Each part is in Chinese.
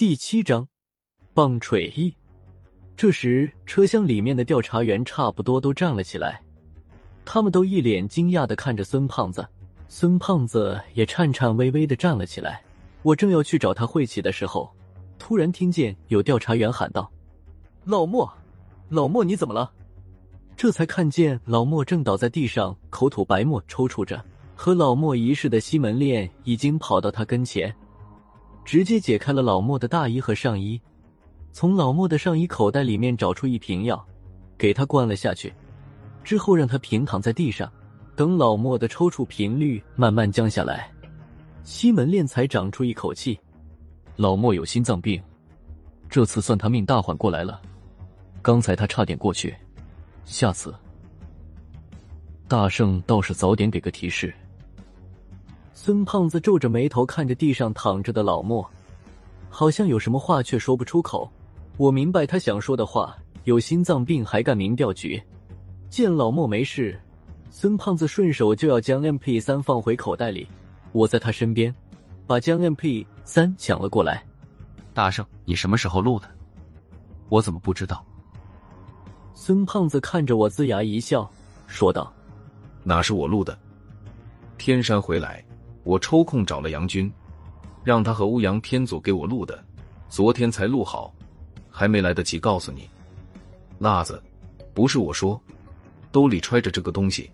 第七章，棒槌一。这时，车厢里面的调查员差不多都站了起来，他们都一脸惊讶的看着孙胖子。孙胖子也颤颤巍巍的站了起来。我正要去找他晦气的时候，突然听见有调查员喊道：“老莫，老莫，你怎么了？”这才看见老莫正倒在地上，口吐白沫，抽搐着。和老莫一试的西门烈已经跑到他跟前。直接解开了老莫的大衣和上衣，从老莫的上衣口袋里面找出一瓶药，给他灌了下去，之后让他平躺在地上，等老莫的抽搐频率慢慢降下来，西门链才长出一口气。老莫有心脏病，这次算他命大缓过来了，刚才他差点过去，下次大圣倒是早点给个提示。孙胖子皱着眉头看着地上躺着的老莫，好像有什么话却说不出口。我明白他想说的话：有心脏病还干民调局。见老莫没事，孙胖子顺手就要将 MP 三放回口袋里。我在他身边，把将 MP 三抢了过来。大圣，你什么时候录的？我怎么不知道？孙胖子看着我，龇牙一笑，说道：“哪是我录的？天山回来。”我抽空找了杨军，让他和欧阳天祖给我录的，昨天才录好，还没来得及告诉你。辣子，不是我说，兜里揣着这个东西，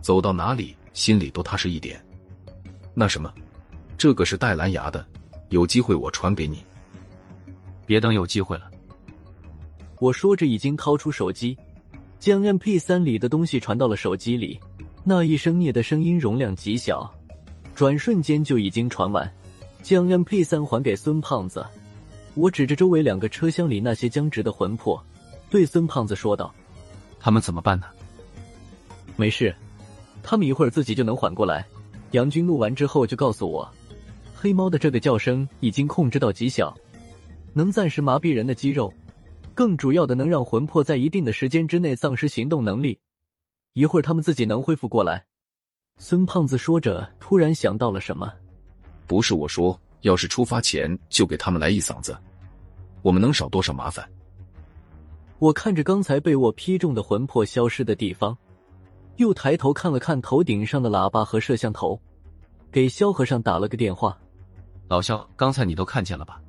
走到哪里心里都踏实一点。那什么，这个是带蓝牙的，有机会我传给你。别等有机会了。我说着，已经掏出手机，将 MP 三里的东西传到了手机里。那一声聂的声音容量极小。转瞬间就已经传完，将 MP 三还给孙胖子。我指着周围两个车厢里那些僵直的魂魄，对孙胖子说道：“他们怎么办呢？”“没事，他们一会儿自己就能缓过来。”杨军录完之后就告诉我，黑猫的这个叫声已经控制到极小，能暂时麻痹人的肌肉，更主要的能让魂魄在一定的时间之内丧失行动能力。一会儿他们自己能恢复过来。孙胖子说着，突然想到了什么。不是我说，要是出发前就给他们来一嗓子，我们能少多少麻烦？我看着刚才被我劈中的魂魄消失的地方，又抬头看了看头顶上的喇叭和摄像头，给萧和尚打了个电话。老萧，刚才你都看见了吧？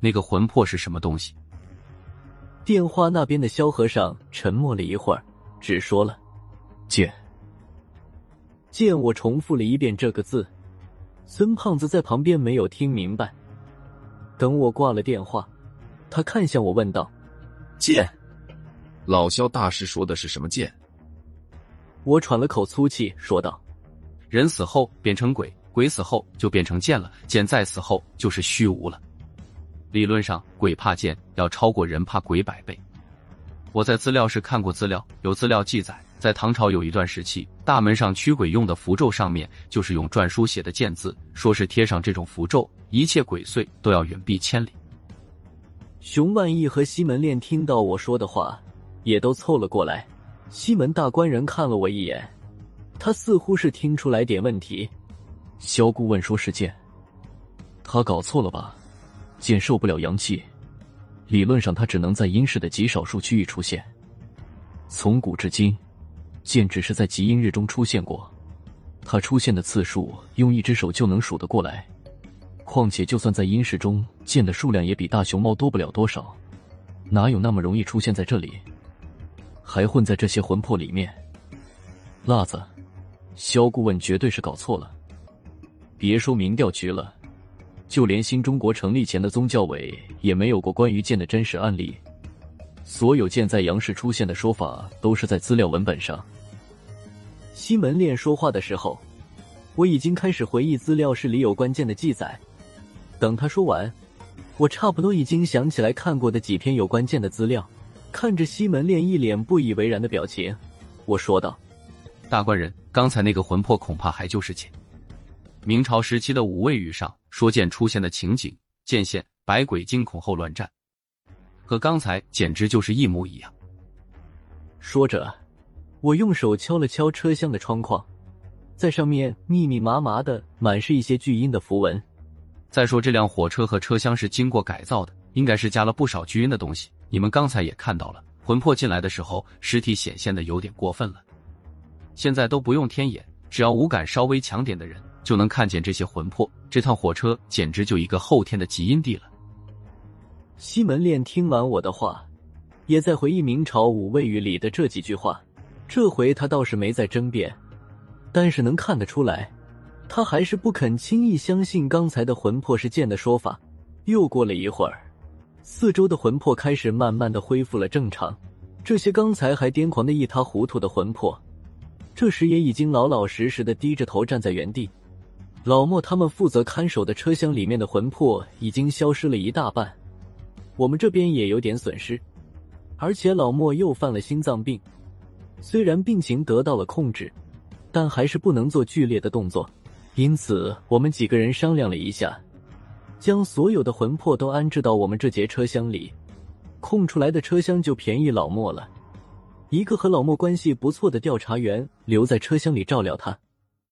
那个魂魄是什么东西？电话那边的萧和尚沉默了一会儿，只说了：“剑。”见我重复了一遍这个字，孙胖子在旁边没有听明白。等我挂了电话，他看向我问道：“剑，老肖大师说的是什么剑？”我喘了口粗气，说道：“人死后变成鬼，鬼死后就变成剑了，剑再死后就是虚无了。理论上，鬼怕剑要超过人怕鬼百倍。我在资料室看过资料，有资料记载。”在唐朝有一段时期，大门上驱鬼用的符咒上面就是用篆书写的“剑”字，说是贴上这种符咒，一切鬼祟都要远避千里。熊万义和西门炼听到我说的话，也都凑了过来。西门大官人看了我一眼，他似乎是听出来点问题。萧顾问说是剑，他搞错了吧？剑受不了阳气，理论上它只能在阴世的极少数区域出现。从古至今。剑只是在极阴日中出现过，它出现的次数用一只手就能数得过来。况且，就算在阴世中，剑的数量也比大熊猫多不了多少，哪有那么容易出现在这里？还混在这些魂魄里面？辣子，萧顾问绝对是搞错了。别说民调局了，就连新中国成立前的宗教委也没有过关于剑的真实案例。所有剑在阳世出现的说法，都是在资料文本上。西门烈说话的时候，我已经开始回忆资料室里有关键的记载。等他说完，我差不多已经想起来看过的几篇有关键的资料。看着西门烈一脸不以为然的表情，我说道：“大官人，刚才那个魂魄恐怕还就是剑。明朝时期的五味语上说剑出现的情景，剑现，百鬼惊恐后乱战。”和刚才简直就是一模一样。说着，我用手敲了敲车厢的窗框，在上面密密麻麻的满是一些巨阴的符文。再说这辆火车和车厢是经过改造的，应该是加了不少巨阴的东西。你们刚才也看到了，魂魄进来的时候，尸体显现的有点过分了。现在都不用天眼，只要五感稍微强点的人就能看见这些魂魄。这趟火车简直就一个后天的极阴地了。西门烈听完我的话，也在回忆明朝五味语里的这几句话。这回他倒是没再争辩，但是能看得出来。他还是不肯轻易相信刚才的魂魄是剑的说法。又过了一会儿，四周的魂魄开始慢慢的恢复了正常。这些刚才还癫狂的一塌糊涂的魂魄，这时也已经老老实实的低着头站在原地。老莫他们负责看守的车厢里面的魂魄已经消失了一大半，我们这边也有点损失，而且老莫又犯了心脏病，虽然病情得到了控制，但还是不能做剧烈的动作。因此，我们几个人商量了一下，将所有的魂魄都安置到我们这节车厢里，空出来的车厢就便宜老莫了。一个和老莫关系不错的调查员留在车厢里照料他。